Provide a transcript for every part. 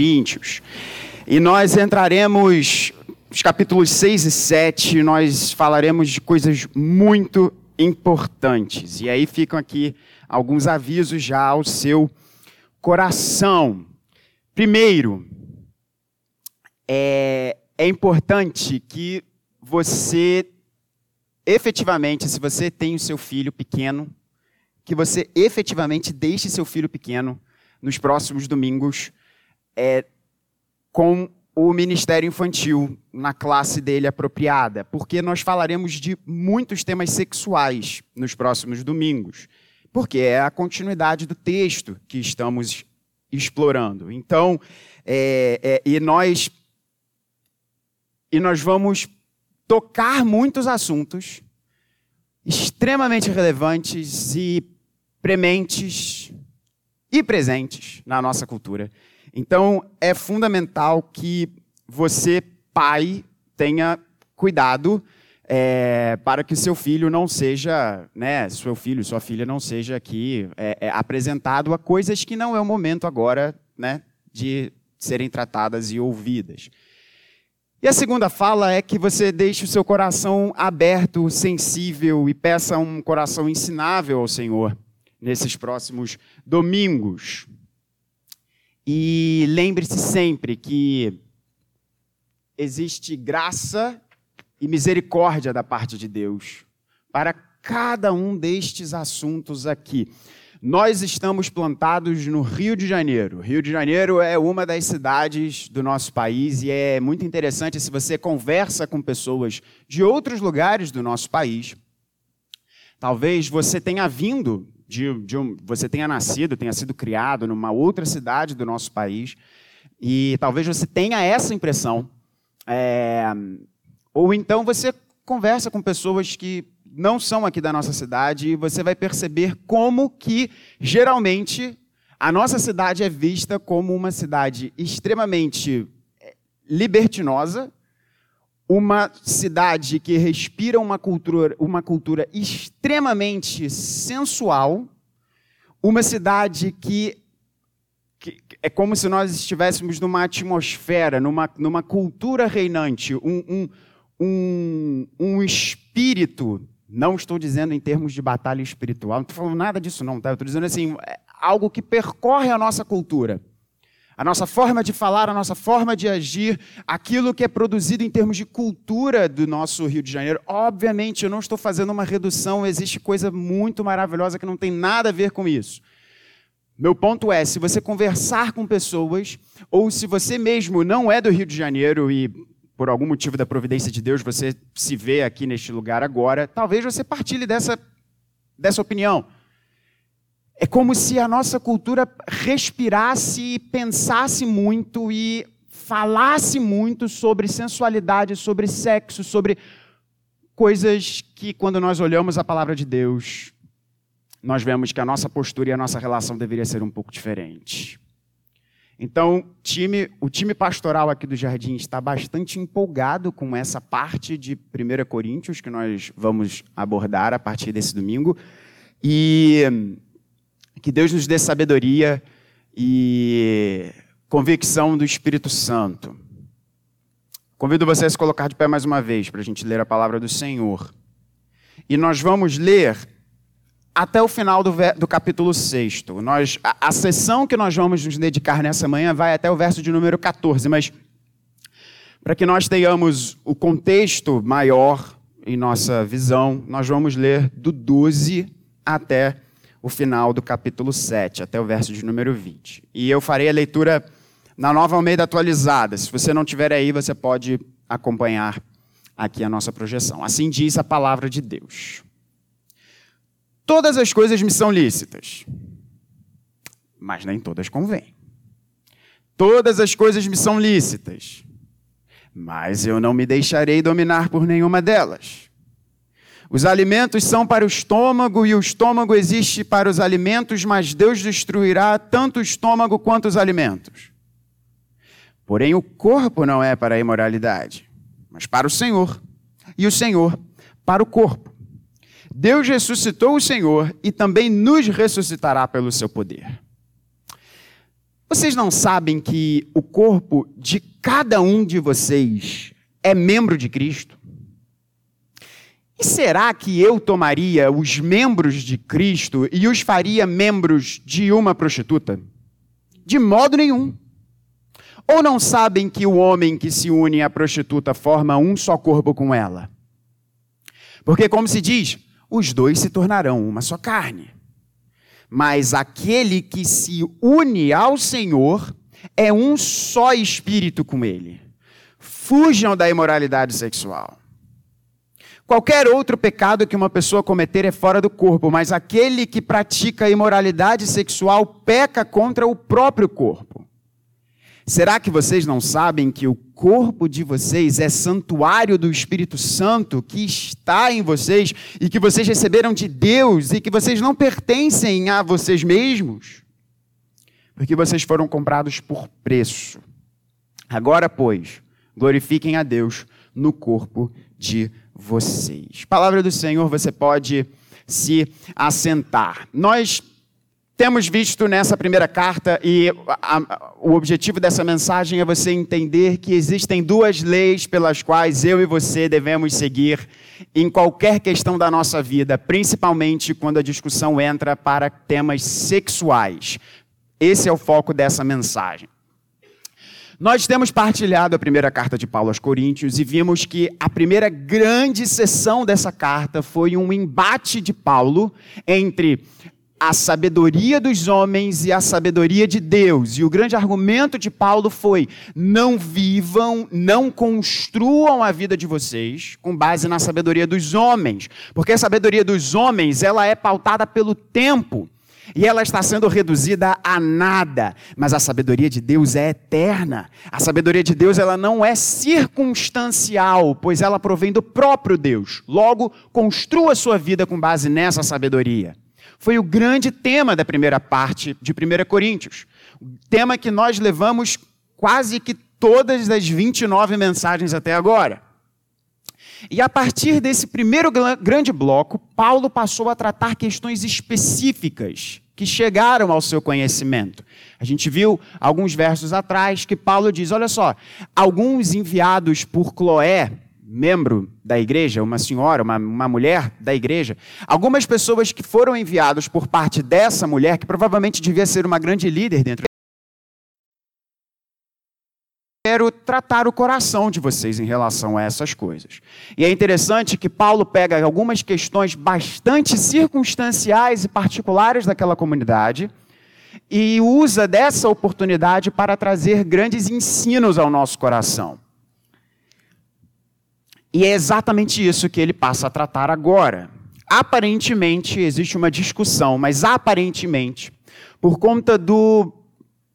Coríntios. E nós entraremos os capítulos 6 e 7, nós falaremos de coisas muito importantes. E aí ficam aqui alguns avisos já ao seu coração. Primeiro, é, é importante que você efetivamente, se você tem o seu filho pequeno, que você efetivamente deixe seu filho pequeno nos próximos domingos é, com o Ministério Infantil na classe dele apropriada, porque nós falaremos de muitos temas sexuais nos próximos domingos, porque é a continuidade do texto que estamos explorando. Então, é, é, e nós e nós vamos tocar muitos assuntos extremamente relevantes e prementes e presentes na nossa cultura. Então, é fundamental que você, pai, tenha cuidado é, para que seu filho não seja, né, seu filho, sua filha não seja aqui é, é, apresentado a coisas que não é o momento agora, né, de serem tratadas e ouvidas. E a segunda fala é que você deixe o seu coração aberto, sensível e peça um coração ensinável ao Senhor nesses próximos domingos. E lembre-se sempre que existe graça e misericórdia da parte de Deus para cada um destes assuntos aqui. Nós estamos plantados no Rio de Janeiro. Rio de Janeiro é uma das cidades do nosso país e é muito interessante se você conversa com pessoas de outros lugares do nosso país. Talvez você tenha vindo de, de um, você tenha nascido, tenha sido criado numa outra cidade do nosso país e talvez você tenha essa impressão. É, ou então você conversa com pessoas que não são aqui da nossa cidade e você vai perceber como que geralmente a nossa cidade é vista como uma cidade extremamente eh, libertinosa, uma cidade que respira uma cultura, uma cultura extremamente sensual, uma cidade que, que, é como se nós estivéssemos numa atmosfera, numa, numa cultura reinante, um, um, um, um espírito não estou dizendo em termos de batalha espiritual, não estou falando nada disso, não, tá? Eu estou dizendo assim, é algo que percorre a nossa cultura. A nossa forma de falar, a nossa forma de agir, aquilo que é produzido em termos de cultura do nosso Rio de Janeiro. Obviamente, eu não estou fazendo uma redução, existe coisa muito maravilhosa que não tem nada a ver com isso. Meu ponto é: se você conversar com pessoas, ou se você mesmo não é do Rio de Janeiro e por algum motivo da providência de Deus, você se vê aqui neste lugar agora, talvez você partilhe dessa, dessa opinião. É como se a nossa cultura respirasse e pensasse muito e falasse muito sobre sensualidade, sobre sexo, sobre coisas que, quando nós olhamos a palavra de Deus, nós vemos que a nossa postura e a nossa relação deveria ser um pouco diferente. Então, time, o time pastoral aqui do Jardim está bastante empolgado com essa parte de 1 Coríntios que nós vamos abordar a partir desse domingo. E que Deus nos dê sabedoria e convicção do Espírito Santo. Convido você a se colocar de pé mais uma vez para a gente ler a palavra do Senhor. E nós vamos ler até o final do, do capítulo 6. Nós, a, a sessão que nós vamos nos dedicar nessa manhã vai até o verso de número 14, mas para que nós tenhamos o contexto maior em nossa visão, nós vamos ler do 12 até o final do capítulo 7, até o verso de número 20. E eu farei a leitura na nova Almeida atualizada. Se você não tiver aí, você pode acompanhar aqui a nossa projeção. Assim diz a palavra de Deus. Todas as coisas me são lícitas, mas nem todas convêm. Todas as coisas me são lícitas, mas eu não me deixarei dominar por nenhuma delas. Os alimentos são para o estômago e o estômago existe para os alimentos, mas Deus destruirá tanto o estômago quanto os alimentos. Porém, o corpo não é para a imoralidade, mas para o Senhor, e o Senhor para o corpo. Deus ressuscitou o Senhor e também nos ressuscitará pelo seu poder. Vocês não sabem que o corpo de cada um de vocês é membro de Cristo? E será que eu tomaria os membros de Cristo e os faria membros de uma prostituta? De modo nenhum. Ou não sabem que o homem que se une à prostituta forma um só corpo com ela? Porque, como se diz, os dois se tornarão uma só carne. Mas aquele que se une ao Senhor é um só espírito com ele. Fujam da imoralidade sexual. Qualquer outro pecado que uma pessoa cometer é fora do corpo, mas aquele que pratica imoralidade sexual peca contra o próprio corpo. Será que vocês não sabem que o corpo de vocês é santuário do Espírito Santo que está em vocês e que vocês receberam de Deus e que vocês não pertencem a vocês mesmos? Porque vocês foram comprados por preço. Agora, pois, glorifiquem a Deus no corpo de vocês. Palavra do Senhor, você pode se assentar. Nós temos visto nessa primeira carta, e a, a, o objetivo dessa mensagem é você entender que existem duas leis pelas quais eu e você devemos seguir em qualquer questão da nossa vida, principalmente quando a discussão entra para temas sexuais. Esse é o foco dessa mensagem. Nós temos partilhado a primeira carta de Paulo aos Coríntios e vimos que a primeira grande sessão dessa carta foi um embate de Paulo entre a sabedoria dos homens e a sabedoria de Deus. E o grande argumento de Paulo foi: não vivam, não construam a vida de vocês com base na sabedoria dos homens, porque a sabedoria dos homens, ela é pautada pelo tempo. E ela está sendo reduzida a nada, mas a sabedoria de Deus é eterna. A sabedoria de Deus ela não é circunstancial, pois ela provém do próprio Deus. Logo, construa sua vida com base nessa sabedoria foi o grande tema da primeira parte de 1 Coríntios. Tema que nós levamos quase que todas as 29 mensagens até agora. E a partir desse primeiro grande bloco, Paulo passou a tratar questões específicas que chegaram ao seu conhecimento. A gente viu alguns versos atrás que Paulo diz: olha só, alguns enviados por Cloé, membro da igreja, uma senhora, uma, uma mulher da igreja, algumas pessoas que foram enviadas por parte dessa mulher, que provavelmente devia ser uma grande líder dentro quero tratar o coração de vocês em relação a essas coisas. E é interessante que Paulo pega algumas questões bastante circunstanciais e particulares daquela comunidade e usa dessa oportunidade para trazer grandes ensinos ao nosso coração. E é exatamente isso que ele passa a tratar agora. Aparentemente existe uma discussão, mas aparentemente, por conta do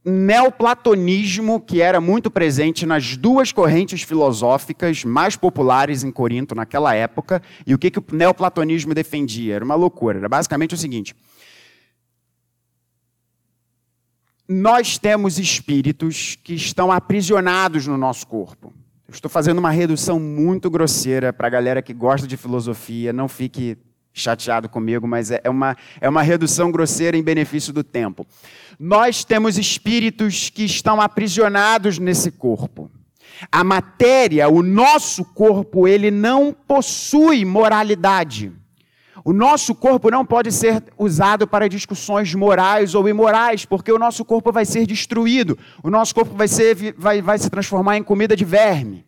neoplatonismo que era muito presente nas duas correntes filosóficas mais populares em Corinto naquela época, e o que, que o neoplatonismo defendia? Era uma loucura. Era basicamente o seguinte: nós temos espíritos que estão aprisionados no nosso corpo. Estou fazendo uma redução muito grosseira para a galera que gosta de filosofia, não fique chateado comigo, mas é, é uma, é uma redução grosseira em benefício do tempo. Nós temos espíritos que estão aprisionados nesse corpo. A matéria, o nosso corpo, ele não possui moralidade. O nosso corpo não pode ser usado para discussões morais ou imorais, porque o nosso corpo vai ser destruído. O nosso corpo vai, ser, vai, vai se transformar em comida de verme.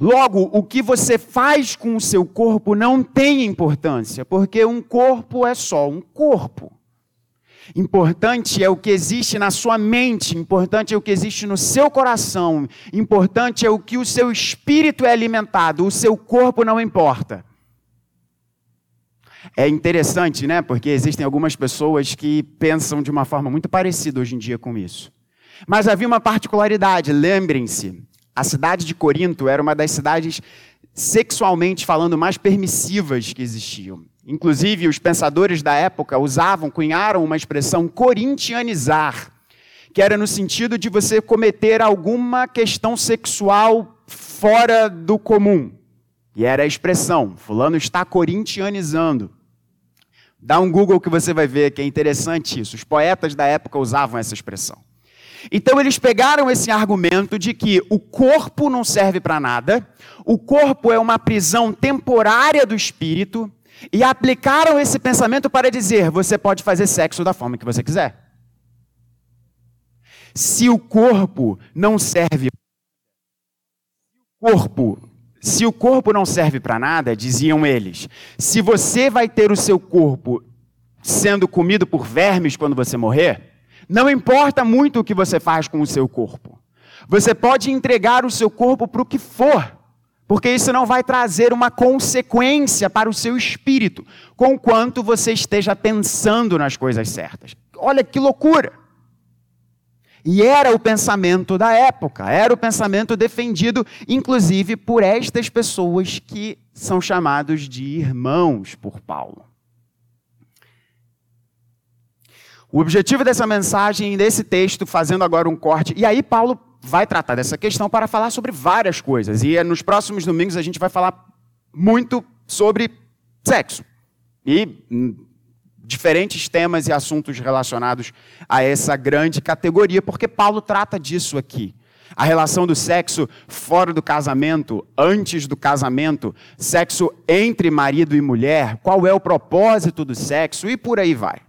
Logo, o que você faz com o seu corpo não tem importância, porque um corpo é só um corpo. Importante é o que existe na sua mente, importante é o que existe no seu coração, importante é o que o seu espírito é alimentado, o seu corpo não importa. É interessante, né? Porque existem algumas pessoas que pensam de uma forma muito parecida hoje em dia com isso. Mas havia uma particularidade, lembrem-se, a cidade de Corinto era uma das cidades sexualmente falando mais permissivas que existiam. Inclusive, os pensadores da época usavam, cunharam uma expressão corintianizar, que era no sentido de você cometer alguma questão sexual fora do comum. E era a expressão: Fulano está corintianizando. Dá um Google que você vai ver que é interessante isso. Os poetas da época usavam essa expressão. Então eles pegaram esse argumento de que o corpo não serve para nada, o corpo é uma prisão temporária do espírito, e aplicaram esse pensamento para dizer: você pode fazer sexo da forma que você quiser. Se o corpo não serve corpo, se o corpo não serve para nada, diziam eles, se você vai ter o seu corpo sendo comido por vermes quando você morrer, não importa muito o que você faz com o seu corpo. Você pode entregar o seu corpo para o que for, porque isso não vai trazer uma consequência para o seu espírito, conquanto você esteja pensando nas coisas certas. Olha que loucura! E era o pensamento da época, era o pensamento defendido, inclusive, por estas pessoas que são chamados de irmãos por Paulo. O objetivo dessa mensagem, desse texto, fazendo agora um corte, e aí Paulo vai tratar dessa questão para falar sobre várias coisas. E nos próximos domingos a gente vai falar muito sobre sexo. E hum, diferentes temas e assuntos relacionados a essa grande categoria, porque Paulo trata disso aqui. A relação do sexo fora do casamento, antes do casamento, sexo entre marido e mulher, qual é o propósito do sexo e por aí vai.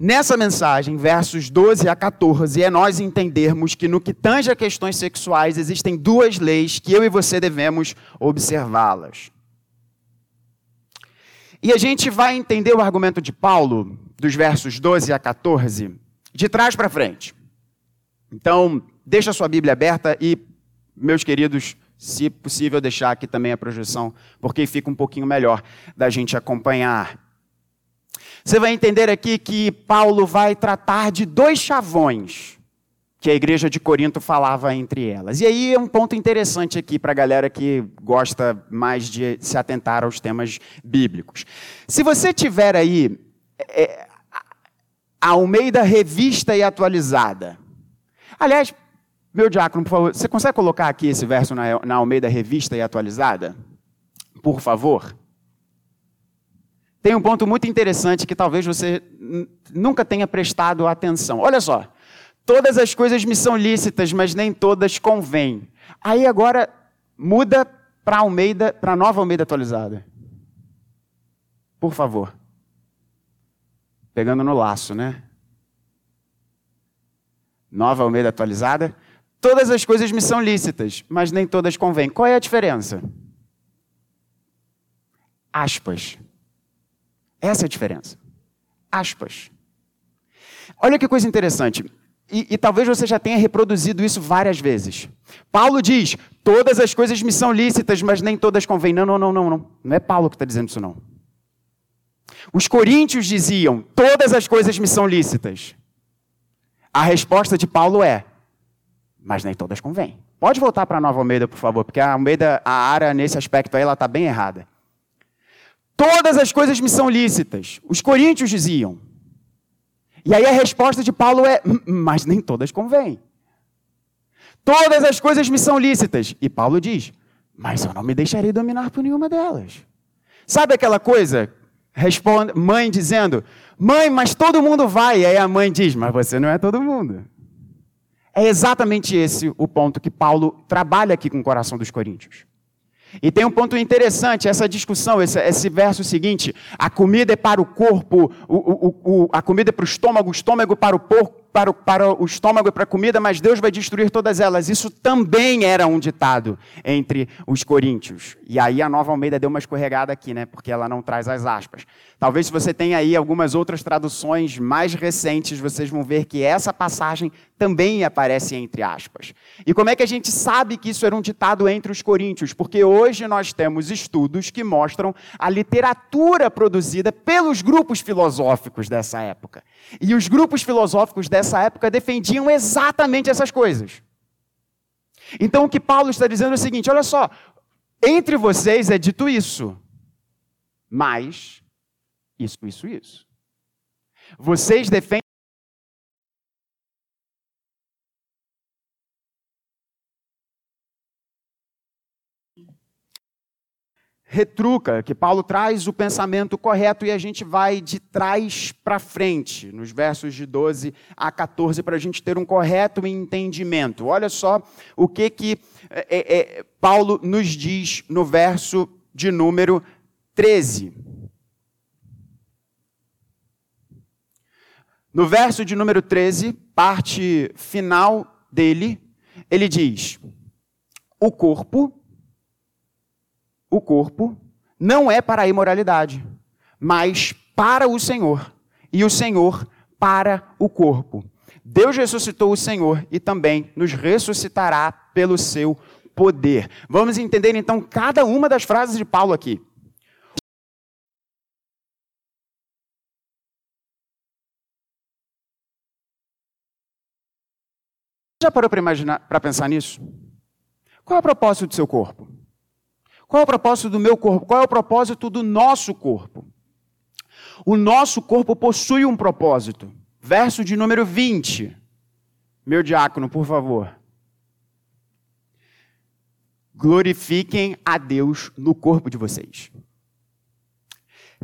Nessa mensagem, versos 12 a 14, é nós entendermos que no que tange a questões sexuais existem duas leis que eu e você devemos observá-las. E a gente vai entender o argumento de Paulo, dos versos 12 a 14, de trás para frente. Então, deixa a sua Bíblia aberta e, meus queridos, se possível, deixar aqui também a projeção, porque fica um pouquinho melhor da gente acompanhar. Você vai entender aqui que Paulo vai tratar de dois chavões que a igreja de Corinto falava entre elas. E aí é um ponto interessante aqui para a galera que gosta mais de se atentar aos temas bíblicos. Se você tiver aí é, Almeida Revista e Atualizada. Aliás, meu diácono, por favor, você consegue colocar aqui esse verso na, na Almeida Revista e Atualizada? Por favor. Tem um ponto muito interessante que talvez você nunca tenha prestado atenção. Olha só. Todas as coisas me são lícitas, mas nem todas convêm. Aí agora muda para Almeida, para Nova Almeida atualizada. Por favor. Pegando no laço, né? Nova Almeida atualizada. Todas as coisas me são lícitas, mas nem todas convêm. Qual é a diferença? Aspas. Essa é a diferença. Aspas. Olha que coisa interessante. E, e, talvez você já tenha reproduzido isso várias vezes. Paulo diz: todas as coisas me são lícitas, mas nem todas convêm. Não, não, não, não, não. Não é Paulo que está dizendo isso, não. Os coríntios diziam: todas as coisas me são lícitas. A resposta de Paulo é: mas nem todas convêm. Pode voltar para a Nova Almeida, por favor, porque a Almeida, a área nesse aspecto aí, ela está bem errada. Todas as coisas me são lícitas. Os coríntios diziam. E aí a resposta de Paulo é: mas nem todas convêm. Todas as coisas me são lícitas. E Paulo diz: mas eu não me deixarei dominar por nenhuma delas. Sabe aquela coisa? Responde, mãe dizendo: Mãe, mas todo mundo vai. E aí a mãe diz: Mas você não é todo mundo. É exatamente esse o ponto que Paulo trabalha aqui com o coração dos coríntios. E tem um ponto interessante, essa discussão, esse, esse verso seguinte: a comida é para o corpo, o, o, o, a comida é para o estômago, o estômago para o porco, para o, para o estômago e para a comida, mas Deus vai destruir todas elas. Isso também era um ditado entre os coríntios. E aí a nova Almeida deu uma escorregada aqui, né? Porque ela não traz as aspas. Talvez se você tenha aí algumas outras traduções mais recentes, vocês vão ver que essa passagem também aparece entre aspas. E como é que a gente sabe que isso era um ditado entre os coríntios? Porque hoje nós temos estudos que mostram a literatura produzida pelos grupos filosóficos dessa época. E os grupos filosóficos dessa época defendiam exatamente essas coisas. Então o que Paulo está dizendo é o seguinte: olha só, entre vocês é dito isso, mas isso, isso, isso. Vocês defendem. Retruca, que Paulo traz o pensamento correto e a gente vai de trás para frente, nos versos de 12 a 14, para a gente ter um correto entendimento. Olha só o que, que é, é, Paulo nos diz no verso de número 13. No verso de número 13, parte final dele, ele diz: O corpo o corpo não é para a imoralidade, mas para o Senhor, e o Senhor para o corpo. Deus ressuscitou o Senhor e também nos ressuscitará pelo seu poder. Vamos entender então cada uma das frases de Paulo aqui. Já parou para imaginar, para pensar nisso? Qual é o propósito do seu corpo? Qual é o propósito do meu corpo? Qual é o propósito do nosso corpo? O nosso corpo possui um propósito. Verso de número 20. Meu diácono, por favor. Glorifiquem a Deus no corpo de vocês.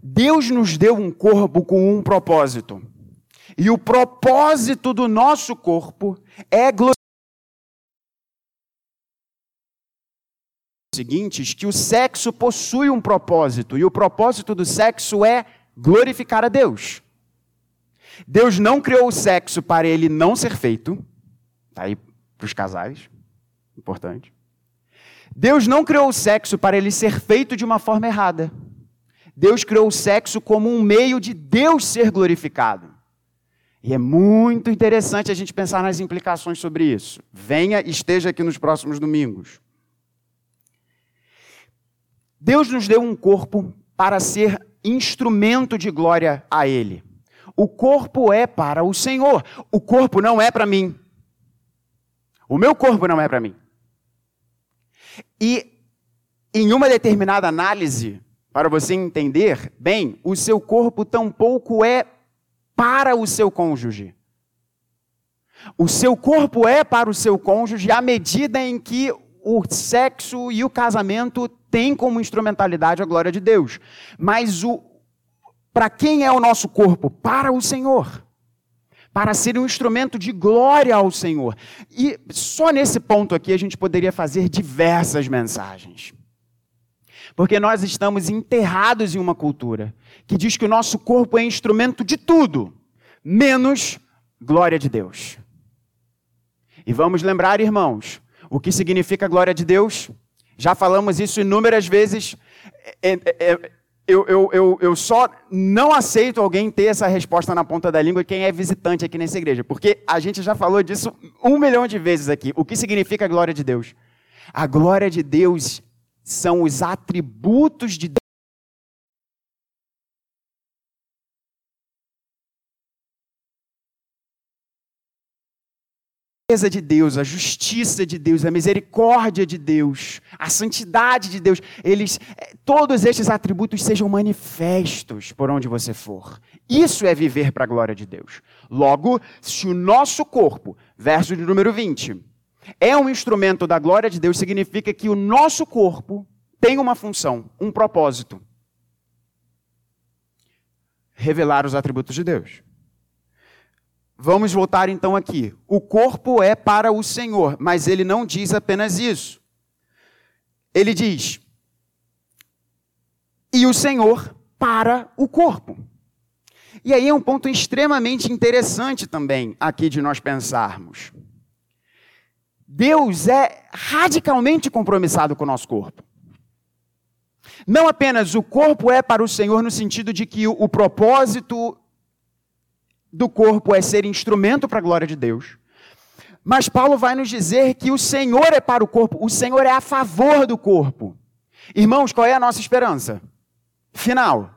Deus nos deu um corpo com um propósito. E o propósito do nosso corpo é glorificar seguintes que o sexo possui um propósito, e o propósito do sexo é glorificar a Deus. Deus não criou o sexo para ele não ser feito, tá aí para os casais, importante. Deus não criou o sexo para ele ser feito de uma forma errada. Deus criou o sexo como um meio de Deus ser glorificado. E é muito interessante a gente pensar nas implicações sobre isso. Venha e esteja aqui nos próximos domingos. Deus nos deu um corpo para ser instrumento de glória a Ele. O corpo é para o Senhor. O corpo não é para mim. O meu corpo não é para mim. E em uma determinada análise, para você entender bem, o seu corpo tampouco é para o seu cônjuge. O seu corpo é para o seu cônjuge à medida em que o sexo e o casamento têm como instrumentalidade a glória de Deus. Mas o para quem é o nosso corpo? Para o Senhor. Para ser um instrumento de glória ao Senhor. E só nesse ponto aqui a gente poderia fazer diversas mensagens. Porque nós estamos enterrados em uma cultura que diz que o nosso corpo é instrumento de tudo, menos glória de Deus. E vamos lembrar, irmãos, o que significa glória de Deus? Já falamos isso inúmeras vezes. É, é, é, eu, eu, eu, eu só não aceito alguém ter essa resposta na ponta da língua quem é visitante aqui nessa igreja, porque a gente já falou disso um milhão de vezes aqui. O que significa a glória de Deus? A glória de Deus são os atributos de Deus beleza de Deus, a justiça de Deus, a misericórdia de Deus, a santidade de Deus, eles, eh, todos estes atributos sejam manifestos por onde você for. Isso é viver para a glória de Deus. Logo, se o nosso corpo, verso de número 20, é um instrumento da glória de Deus, significa que o nosso corpo tem uma função, um propósito: revelar os atributos de Deus. Vamos voltar então aqui. O corpo é para o Senhor, mas ele não diz apenas isso. Ele diz: e o Senhor para o corpo. E aí é um ponto extremamente interessante também aqui de nós pensarmos. Deus é radicalmente compromissado com o nosso corpo. Não apenas o corpo é para o Senhor no sentido de que o, propósito do corpo é ser instrumento para a glória de Deus. Mas Paulo vai nos dizer que o Senhor é para o corpo, o Senhor é a favor do corpo. Irmãos, qual é a nossa esperança? Final.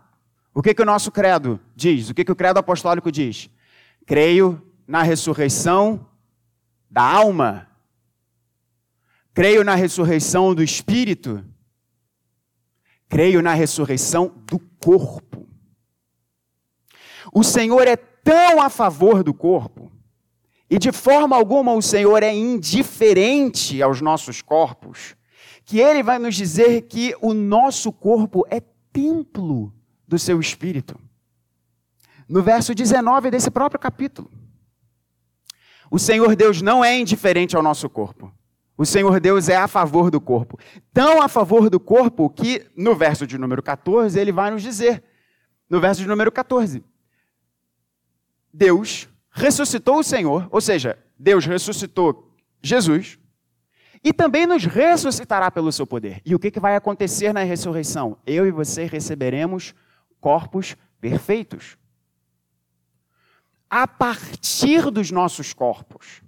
O que, que o nosso credo diz? O que, que o credo apostólico diz? Creio na ressurreição da alma. Creio na ressurreição do espírito. Creio na ressurreição do corpo. O Senhor é tão a favor do corpo, e de forma alguma o Senhor é indiferente aos nossos corpos, que ele vai nos dizer que o nosso corpo é templo do seu espírito. No verso 19 desse próprio capítulo. O Senhor Deus não é indiferente ao nosso corpo. O Senhor Deus é a favor do corpo. Tão a favor do corpo que, no verso de número 14, ele vai nos dizer, no verso de número 14, Deus ressuscitou o Senhor, ou seja, Deus ressuscitou Jesus, e também nos ressuscitará pelo seu poder. E o que, vai acontecer na ressurreição? Eu e você receberemos corpos perfeitos. A partir dos nossos corpos.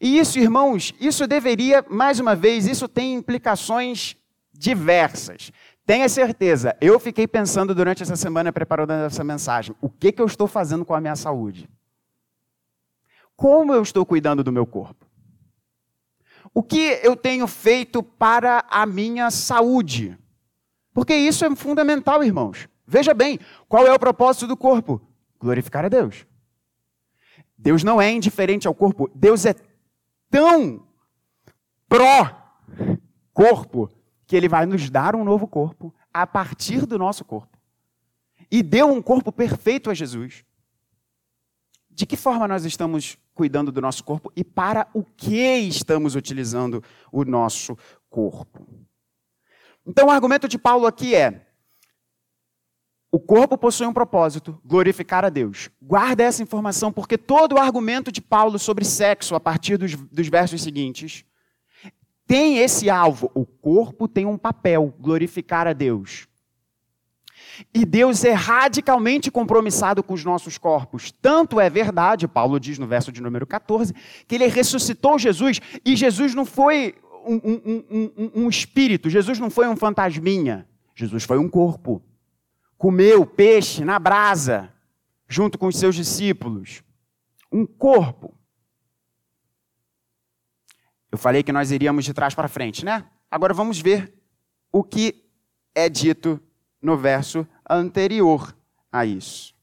E isso, irmãos, isso deveria, mais uma vez, isso tem implicações diversas. Tenha certeza, eu fiquei pensando durante essa semana preparando essa mensagem: o que, que eu estou fazendo com a minha saúde? Como eu estou cuidando do meu corpo? O que eu tenho feito para a minha saúde? Porque isso é fundamental, irmãos. Veja bem, qual é o propósito do corpo? Glorificar a Deus. Deus não é indiferente ao corpo, Deus é tão pró-corpo que ele vai nos dar um novo corpo a partir do nosso corpo. E deu um corpo perfeito a Jesus. De que forma nós estamos cuidando do nosso corpo e para o que estamos utilizando o nosso corpo? Então, o argumento de Paulo aqui é: o corpo possui um propósito, glorificar a Deus. Guarda essa informação, porque todo o argumento de Paulo sobre sexo, a partir dos, dos versos seguintes, tem esse alvo. O corpo tem um papel, glorificar a Deus. E Deus é radicalmente compromissado com os nossos corpos. Tanto é verdade, Paulo diz no verso de número 14, que ele ressuscitou Jesus e Jesus não foi um, um, um, um espírito, Jesus não foi um fantasminha, Jesus foi um corpo comeu peixe na brasa, junto com os seus discípulos. Um corpo. Eu falei que nós iríamos de trás para frente, né? Agora vamos ver o que é dito no verso anterior a isso.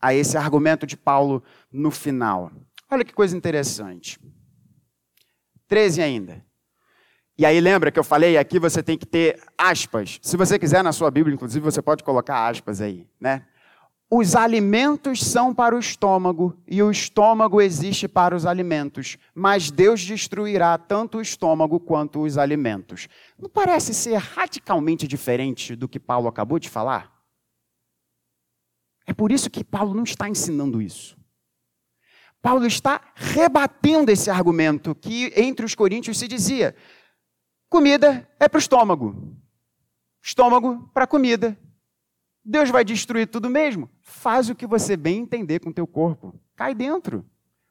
A esse argumento de Paulo no final. Olha que coisa interessante. 13 ainda. E aí lembra que eu falei aqui você tem que ter aspas. Se você quiser na sua Bíblia, inclusive, você pode colocar aspas aí, né? Os alimentos são para o estômago e o estômago existe para os alimentos, mas Deus destruirá tanto o estômago quanto os alimentos. Não parece ser radicalmente diferente do que Paulo acabou de falar? É por isso que Paulo não está ensinando isso. Paulo está rebatendo esse argumento que entre os coríntios se dizia: Comida é para o estômago. Estômago para comida. Deus vai destruir tudo mesmo? Faz o que você bem entender com o teu corpo. Cai dentro.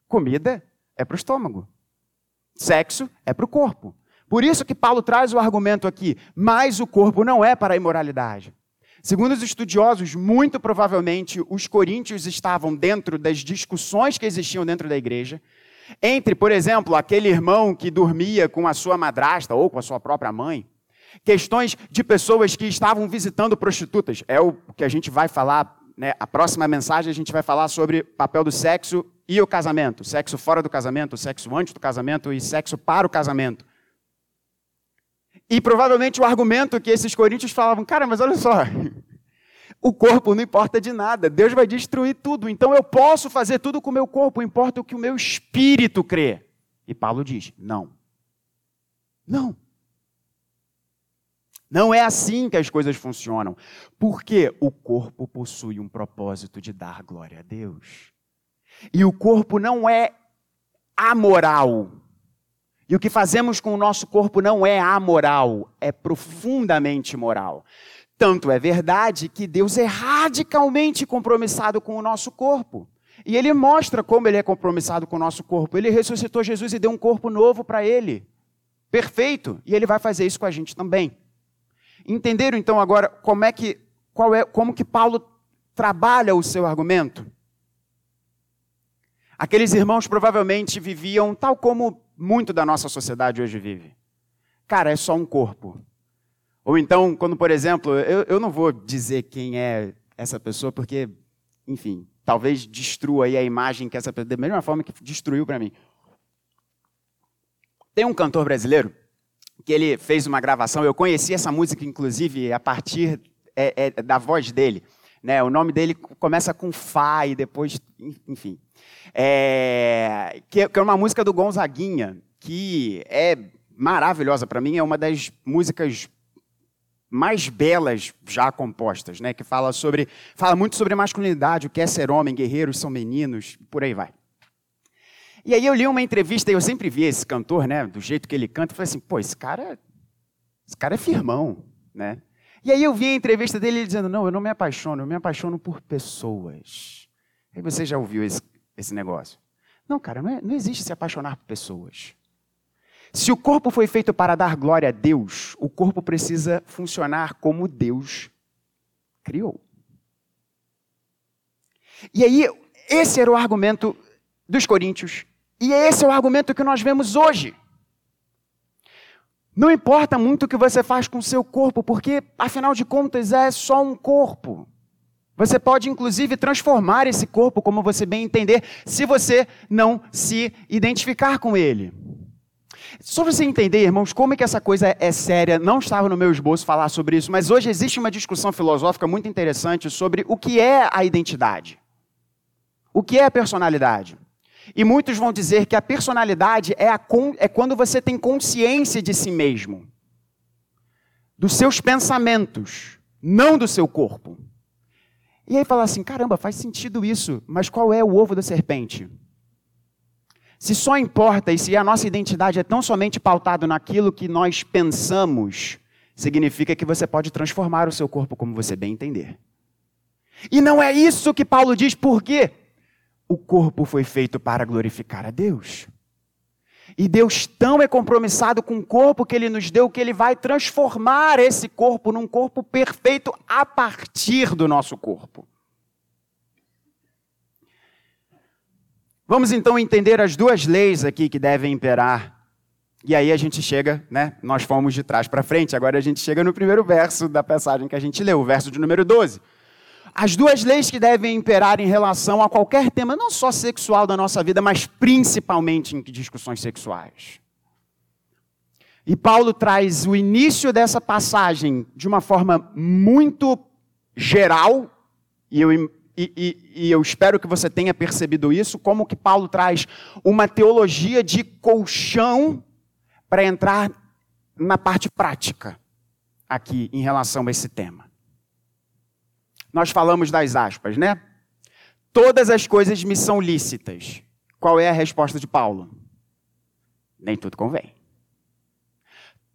Comida é para o estômago. Sexo é para o corpo. Por isso que Paulo traz o argumento aqui, mas o corpo não é para a imoralidade. Segundo os estudiosos, muito provavelmente os coríntios estavam dentro das discussões que existiam dentro da igreja, entre, por exemplo, aquele irmão que dormia com a sua madrasta ou com a sua própria mãe. Questões de pessoas que estavam visitando prostitutas. É o que a gente vai falar, né? a próxima mensagem a gente vai falar sobre papel do sexo e o casamento. Sexo fora do casamento, sexo antes do casamento e sexo para o casamento. E provavelmente o argumento que esses coríntios falavam, cara, mas olha só, o corpo não importa de nada, Deus vai destruir tudo. Então eu posso fazer tudo com o meu corpo, importa o que o meu espírito crê. E Paulo diz: não. Não. Não é assim que as coisas funcionam. Porque o corpo possui um propósito de dar glória a Deus. E o corpo não é amoral. E o que fazemos com o nosso corpo não é amoral, é profundamente moral. Tanto é verdade que Deus é radicalmente compromissado com o nosso corpo. E ele mostra como ele é compromissado com o nosso corpo. Ele ressuscitou Jesus e deu um corpo novo para ele. Perfeito. E ele vai fazer isso com a gente também. Entenderam então agora como é que qual é como que Paulo trabalha o seu argumento? Aqueles irmãos provavelmente viviam tal como muito da nossa sociedade hoje vive. Cara, é só um corpo. Ou então, quando, por exemplo, eu, eu não vou dizer quem é essa pessoa, porque, enfim, talvez destrua aí a imagem que essa pessoa, da mesma forma que destruiu para mim. Tem um cantor brasileiro que ele fez uma gravação. Eu conheci essa música, inclusive, a partir é, é, da voz dele. Né? O nome dele começa com Fá e depois, enfim. É, que, que é uma música do Gonzaguinha, que é maravilhosa para mim, é uma das músicas mais belas já compostas, né? Que fala sobre, fala muito sobre masculinidade, o que é ser homem, guerreiros são meninos, por aí vai. E aí eu li uma entrevista, e eu sempre vi esse cantor, né, do jeito que ele canta, e falei assim, pô, esse cara, esse cara é firmão, né? E aí eu vi a entrevista dele ele dizendo, não, eu não me apaixono, eu me apaixono por pessoas. Aí você já ouviu esse, esse negócio? Não, cara, não, é, não existe se apaixonar por pessoas. Se o corpo foi feito para dar glória a Deus, o corpo precisa funcionar como Deus criou. E aí, esse era o argumento dos coríntios, e esse é o argumento que nós vemos hoje. Não importa muito o que você faz com o seu corpo, porque, afinal de contas, é só um corpo. Você pode, inclusive, transformar esse corpo como você bem entender, se você não se identificar com ele. Só você entender, irmãos, como é que essa coisa é séria, não estava no meu esboço falar sobre isso, mas hoje existe uma discussão filosófica muito interessante sobre o que é a identidade. O que é a personalidade? E muitos vão dizer que a personalidade é, a, é quando você tem consciência de si mesmo, dos seus pensamentos, não do seu corpo. E aí fala assim: caramba, faz sentido isso, mas qual é o ovo da serpente? Se só importa e se a nossa identidade é tão somente pautada naquilo que nós pensamos, significa que você pode transformar o seu corpo como você bem entender. E não é isso que Paulo diz, por quê? O corpo foi feito para glorificar a Deus. E Deus tão é compromissado com o corpo que ele nos deu que ele vai transformar esse corpo num corpo perfeito a partir do nosso corpo. Vamos então entender as duas leis aqui que devem imperar. E aí a gente chega, né? Nós fomos de trás para frente, agora a gente chega no primeiro verso da passagem que a gente leu, o verso de número 12. As duas leis que devem imperar em relação a qualquer tema, não só sexual da nossa vida, mas principalmente em discussões sexuais. E Paulo traz o início dessa passagem de uma forma muito geral, e eu e, e, e, eu espero que você tenha percebido isso, como que Paulo traz uma teologia de colchão para entrar na parte prática aqui em relação a esse tema. Nós falamos das aspas, né? Todas as coisas me são lícitas. Qual é a resposta de Paulo? Nem tudo convém.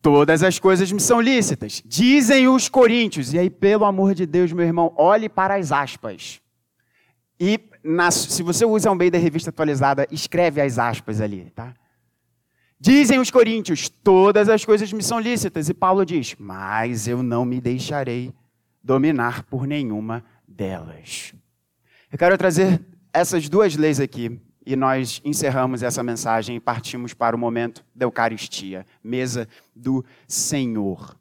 Todas as coisas me são lícitas. Dizem os coríntios. E aí, pelo amor de Deus, meu irmão, olhe para as aspas. E na, se você usa um meio da revista atualizada, escreve as aspas ali, tá? Dizem os coríntios: todas as coisas me são lícitas. E Paulo diz: mas eu não me deixarei dominar por nenhuma delas. Eu quero trazer essas duas leis aqui e nós encerramos essa mensagem e partimos para o momento da Eucaristia, mesa do Senhor.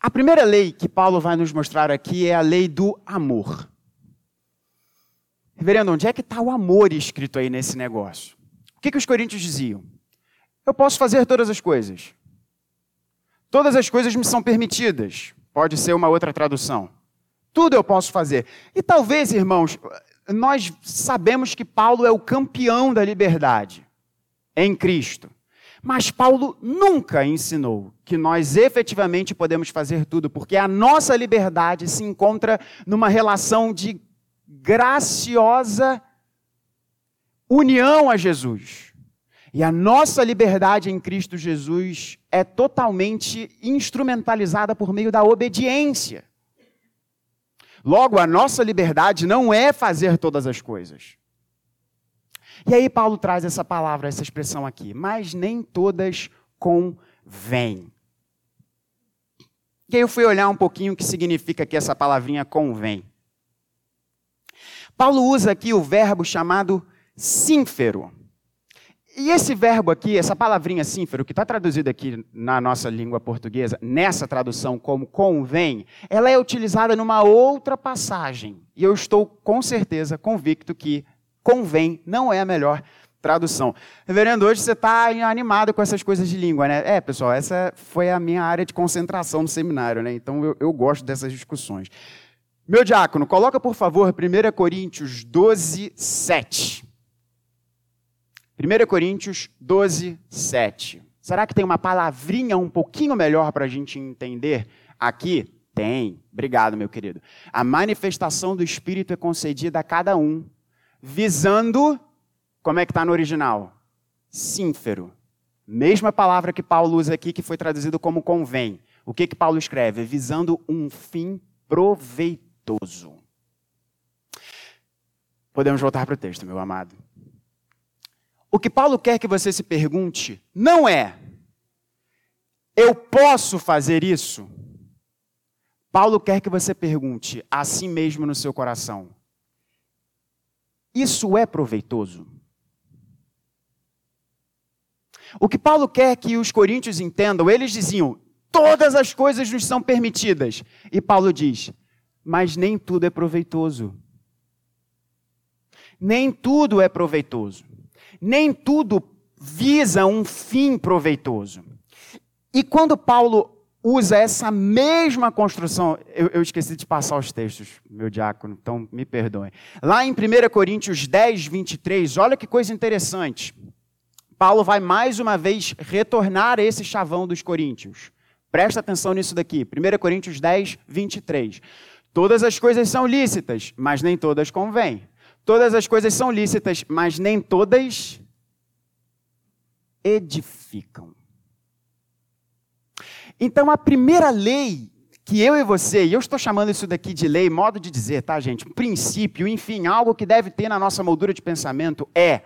A primeira lei que Paulo vai nos mostrar aqui é a lei do amor. Reverendo, onde é que está o amor escrito aí nesse negócio? O que, que os coríntios diziam? Eu posso fazer todas as coisas. Todas as coisas me são permitidas. Pode ser uma outra tradução. Tudo eu posso fazer. E talvez, irmãos, nós sabemos que Paulo é o campeão da liberdade em Cristo. Mas Paulo nunca ensinou que nós efetivamente podemos fazer tudo, porque a nossa liberdade se encontra numa relação de graciosa união a Jesus. E a nossa liberdade em Cristo Jesus é totalmente instrumentalizada por meio da obediência. Logo, a nossa liberdade não é fazer todas as coisas. E aí Paulo traz essa palavra, essa expressão aqui, mas nem todas convêm. E aí eu fui olhar um pouquinho o que significa aqui essa palavrinha convém. Paulo usa aqui o verbo chamado sínfero. E esse verbo aqui, essa palavrinha sínfero, que está traduzido aqui na nossa língua portuguesa, nessa tradução como convém, ela é utilizada numa outra passagem. E eu estou com certeza convicto que convém não é a melhor tradução. Reverendo, hoje você está animado com essas coisas de língua, né? É, pessoal, essa foi a minha área de concentração no seminário, né? Então eu, eu gosto dessas discussões. Meu diácono, coloca por favor 1 Coríntios 12, 7. 1 Coríntios 12, 7. Será que tem uma palavrinha um pouquinho melhor para a gente entender aqui? Tem. Obrigado, meu querido. A manifestação do Espírito é concedida a cada um, visando como é que está no original? Sínfero. Mesma palavra que Paulo usa aqui, que foi traduzido como convém. O que, que Paulo escreve? Visando um fim proveitoso. Podemos voltar para o texto, meu amado. O que Paulo quer que você se pergunte não é: eu posso fazer isso? Paulo quer que você pergunte a si mesmo no seu coração: isso é proveitoso? O que Paulo quer que os coríntios entendam, eles diziam: todas as coisas nos são permitidas. E Paulo diz: mas nem tudo é proveitoso. Nem tudo é proveitoso. Nem tudo visa um fim proveitoso. E quando Paulo usa essa mesma construção, eu, eu, esqueci de passar os textos, meu diácono, então me perdoem. Lá em 1 Coríntios 10, 23, olha que coisa interessante. Paulo vai mais uma vez retornar esse chavão dos coríntios. Presta atenção nisso daqui. 1 Coríntios 10, 23. Todas as coisas são lícitas, mas nem todas convêm. Todas as coisas são lícitas, mas nem todas edificam. Então, a primeira lei que eu e você, e eu estou chamando isso daqui de lei, modo de dizer, tá, gente? Um princípio, enfim, algo que deve ter na nossa moldura de pensamento é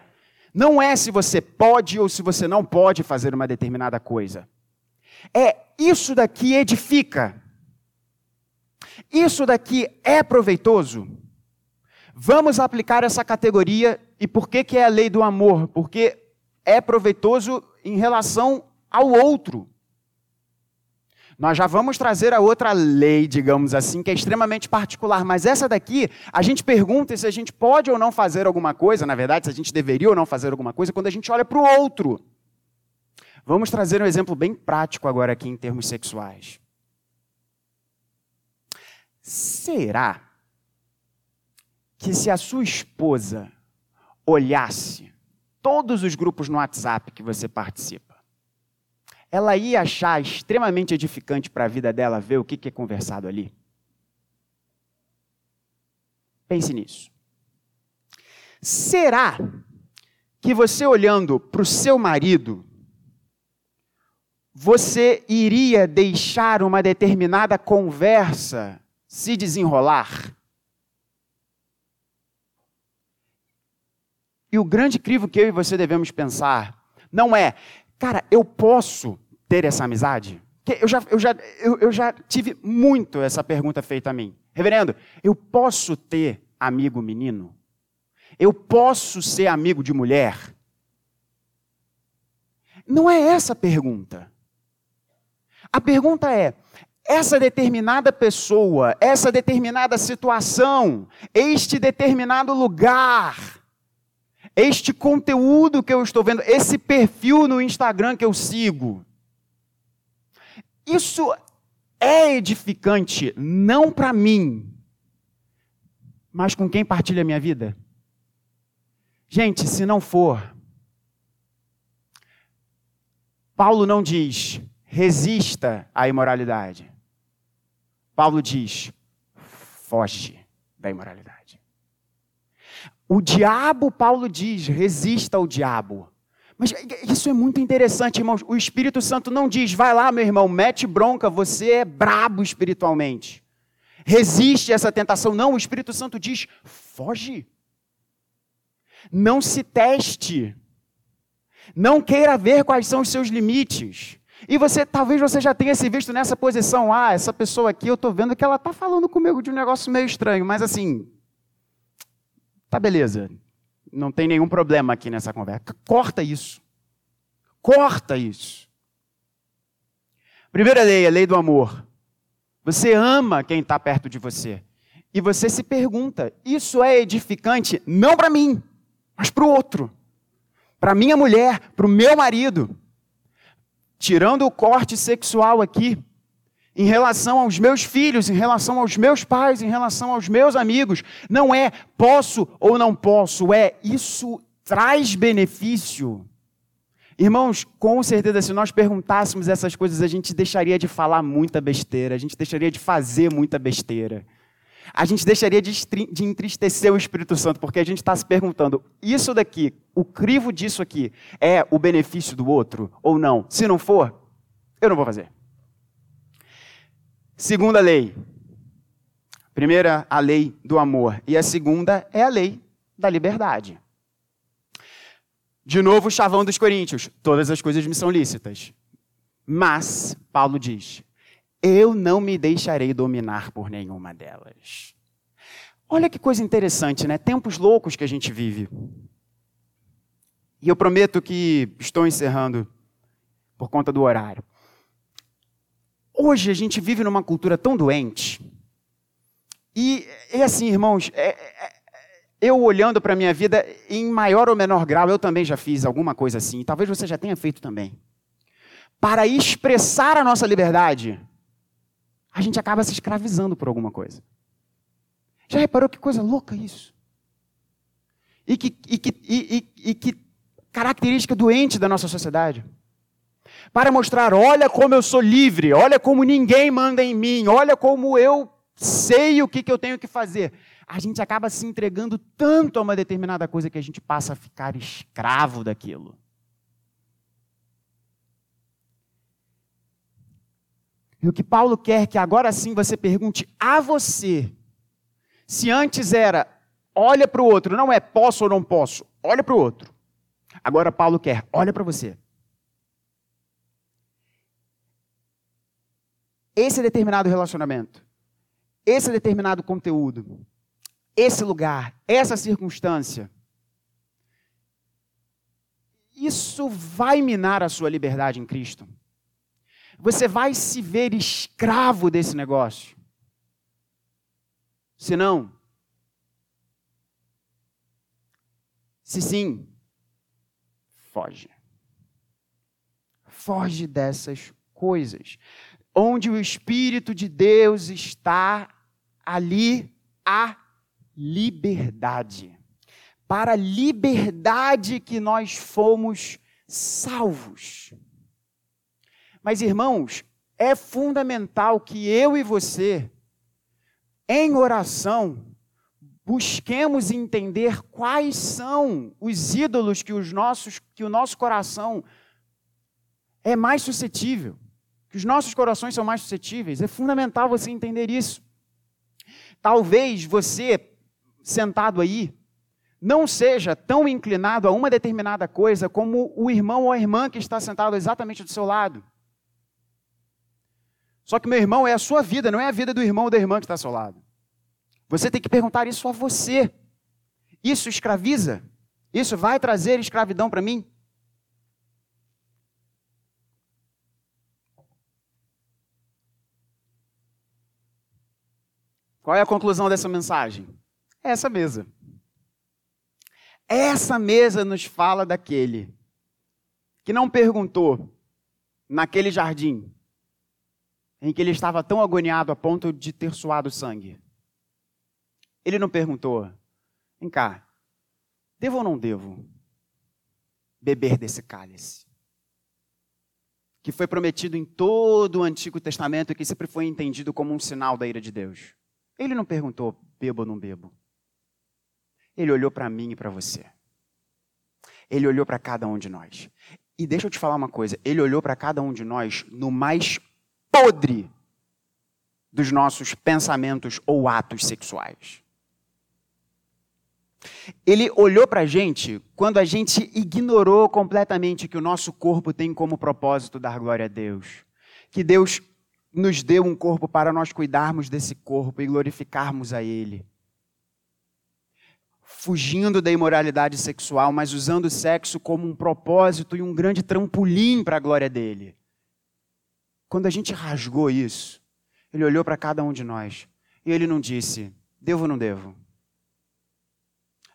não é se você pode ou se você não pode fazer uma determinada coisa. É isso daqui edifica. Isso daqui é proveitoso. Vamos aplicar essa categoria e por que, que é a lei do amor? Porque é proveitoso em relação ao outro. Nós já vamos trazer a outra lei, digamos assim, que é extremamente particular, mas essa daqui, a gente pergunta se a gente pode ou não fazer alguma coisa, na verdade, se a gente deveria ou não fazer alguma coisa, quando a gente olha para o outro. Vamos trazer um exemplo bem prático agora aqui em termos sexuais. Será que se a sua esposa olhasse todos os grupos no WhatsApp que você participa, ela ia achar extremamente edificante para a vida dela ver o que, é conversado ali? Pense nisso. Será que você olhando para o seu marido, você iria deixar uma determinada conversa se desenrolar? E o grande crivo que eu e você devemos pensar não é, cara, eu posso ter essa amizade? Eu já, eu, já, eu, eu já tive muito essa pergunta feita a mim. Reverendo, eu posso ter amigo menino? Eu posso ser amigo de mulher? Não é essa a pergunta. A pergunta é: essa determinada pessoa, essa determinada situação, este determinado lugar, este conteúdo que eu estou vendo, esse perfil no Instagram que eu sigo, isso é edificante não para mim, mas com quem partilha a minha vida? Gente, se não for, Paulo não diz resista à imoralidade. Paulo diz foge da imoralidade. O diabo, Paulo diz, resista ao diabo. Mas isso é muito interessante, irmãos. O Espírito Santo não diz, vai lá, meu irmão, mete bronca, você é brabo espiritualmente. Resiste a essa tentação. Não, o Espírito Santo diz, foge. Não se teste. Não queira ver quais são os seus limites. E você, talvez você já tenha se visto nessa posição. Ah, essa pessoa aqui, eu estou vendo que ela está falando comigo de um negócio meio estranho, mas assim, tá beleza não tem nenhum problema aqui nessa conversa. Corta isso. Corta isso. Primeira lei, a lei do amor. Você ama quem está perto de você. E você se pergunta: isso é edificante não para mim, mas para o outro. para minha mulher, para o meu marido. Tirando o corte sexual aqui, em relação aos meus filhos, em relação aos meus pais, em relação aos meus amigos. Não é posso ou não posso, é isso traz benefício. Irmãos, com certeza, se nós perguntássemos essas coisas, a gente deixaria de falar muita besteira, a gente deixaria de fazer muita besteira a gente deixaria de, entristecer o Espírito Santo, porque a gente está se perguntando: isso daqui, o crivo disso aqui, é o benefício do outro ou não? Se não for, eu não vou fazer. Segunda lei. Primeira, a lei do amor. E a segunda é a lei da liberdade. De novo, o chavão dos coríntios. Todas as coisas me são lícitas. Mas, Paulo diz, eu não me deixarei dominar por nenhuma delas. Olha que coisa interessante, né? Tempos loucos que a gente vive. E eu prometo que estou encerrando por conta do horário. Hoje a gente vive numa cultura tão doente. E é assim, irmãos, é, é, eu olhando para a minha vida, em maior ou menor grau, eu também já fiz alguma coisa assim. Talvez você já tenha feito também. Para expressar a nossa liberdade, a gente acaba se escravizando por alguma coisa. Já reparou que coisa louca isso? E que, e que, e, e, e que característica doente da nossa sociedade. Para mostrar, olha como eu sou livre, olha como ninguém manda em mim, olha como eu sei o que, que eu tenho que fazer. A gente acaba se entregando tanto a uma determinada coisa que a gente passa a ficar escravo daquilo. E o que Paulo quer que agora sim você pergunte a você. Se antes era olha para o outro, não é posso ou não posso, olha para o outro. Agora Paulo quer, olha para você. Esse determinado relacionamento, esse determinado conteúdo, esse lugar, essa circunstância, isso vai minar a sua liberdade em Cristo você vai se ver escravo desse negócio. Se não, se sim, foge. Foge dessas coisas. Onde o Espírito de Deus está, ali há liberdade. Para a liberdade que nós fomos salvos. Mas, irmãos, é fundamental que eu e você, em oração, busquemos entender quais são os ídolos que, os nossos, que o nosso coração é mais suscetível, que os nossos corações são mais suscetíveis. É fundamental você entender isso. Talvez você, sentado aí, não seja tão inclinado a uma determinada coisa como o irmão ou a irmã que está sentado exatamente do seu lado. Só que, meu irmão, é a sua vida, não é a vida do irmão ou da irmã que está ao seu lado. Você tem que perguntar isso a você. Isso escraviza? Isso vai trazer escravidão para mim? Qual é a conclusão dessa mensagem? Essa mesa. Essa mesa nos fala daquele que não perguntou naquele jardim em que ele estava tão agoniado a ponto de ter suado sangue. Ele não perguntou: vem cá, devo ou não devo beber desse cálice? Que foi prometido em todo o Antigo Testamento e que sempre foi entendido como um sinal da ira de Deus. Ele não perguntou: bebo ou não bebo? Ele olhou para mim e para você. Ele olhou para cada um de nós. E deixa eu te falar uma coisa: ele olhou para cada um de nós no mais podre dos nossos pensamentos ou atos sexuais. Ele olhou para a gente quando a gente ignorou completamente que o nosso corpo tem como propósito dar glória a Deus. Que Deus nos deu um corpo para nós cuidarmos desse corpo e glorificarmos a Ele. Fugindo da imoralidade sexual, mas usando o sexo como um propósito e um grande trampolim para a glória dele. Quando a gente rasgou isso, ele olhou para cada um de nós e ele não disse: devo ou não devo?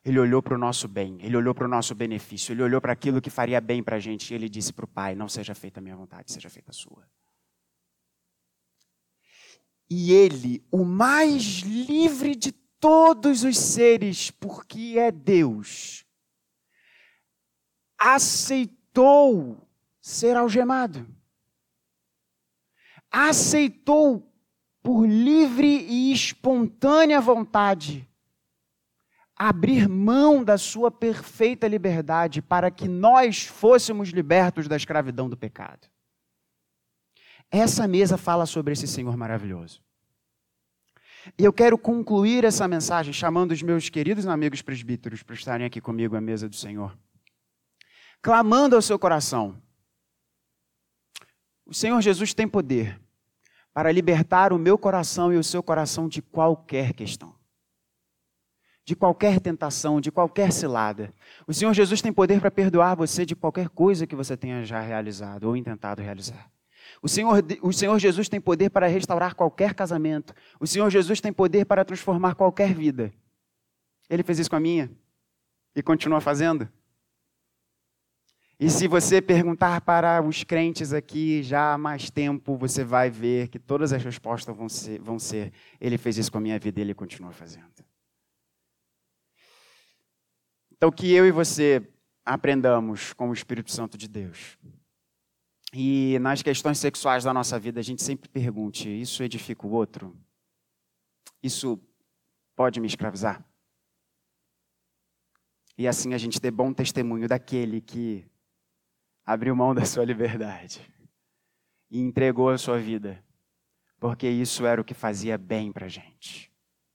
Ele olhou para o nosso bem, ele olhou para o nosso benefício, ele olhou para aquilo que faria bem para a gente e ele disse para o Pai: Não seja feita a minha vontade, seja feita a sua. E ele, o mais livre de todos os seres, porque é Deus, aceitou ser algemado. Aceitou por livre e espontânea vontade abrir mão da sua perfeita liberdade para que nós fôssemos libertos da escravidão do pecado. Essa mesa fala sobre esse Senhor maravilhoso. E eu quero concluir essa mensagem chamando os meus queridos amigos presbíteros para estarem aqui comigo à mesa do Senhor, clamando ao seu coração. O Senhor Jesus tem poder para libertar o meu coração e o seu coração de qualquer questão de qualquer tentação, de qualquer cilada. O Senhor Jesus tem poder para perdoar você de qualquer coisa que você tenha já realizado ou intentado realizar. O Senhor, o Senhor Jesus tem poder para restaurar qualquer casamento. O Senhor Jesus tem poder para transformar qualquer vida. Ele fez isso com a minha e continua fazendo. E se você perguntar para os crentes aqui já há mais tempo, você vai ver que todas as respostas vão ser, vão ser: Ele fez isso com a minha vida e ele continua fazendo. Então, que eu e você aprendamos com o Espírito Santo de Deus. E nas questões sexuais da nossa vida, a gente sempre pergunte: isso edifica o outro? Isso pode me escravizar? E assim a gente dê bom testemunho daquele que abriu mão da sua liberdade e entregou a sua vida, porque isso era o que fazia bem para a gente.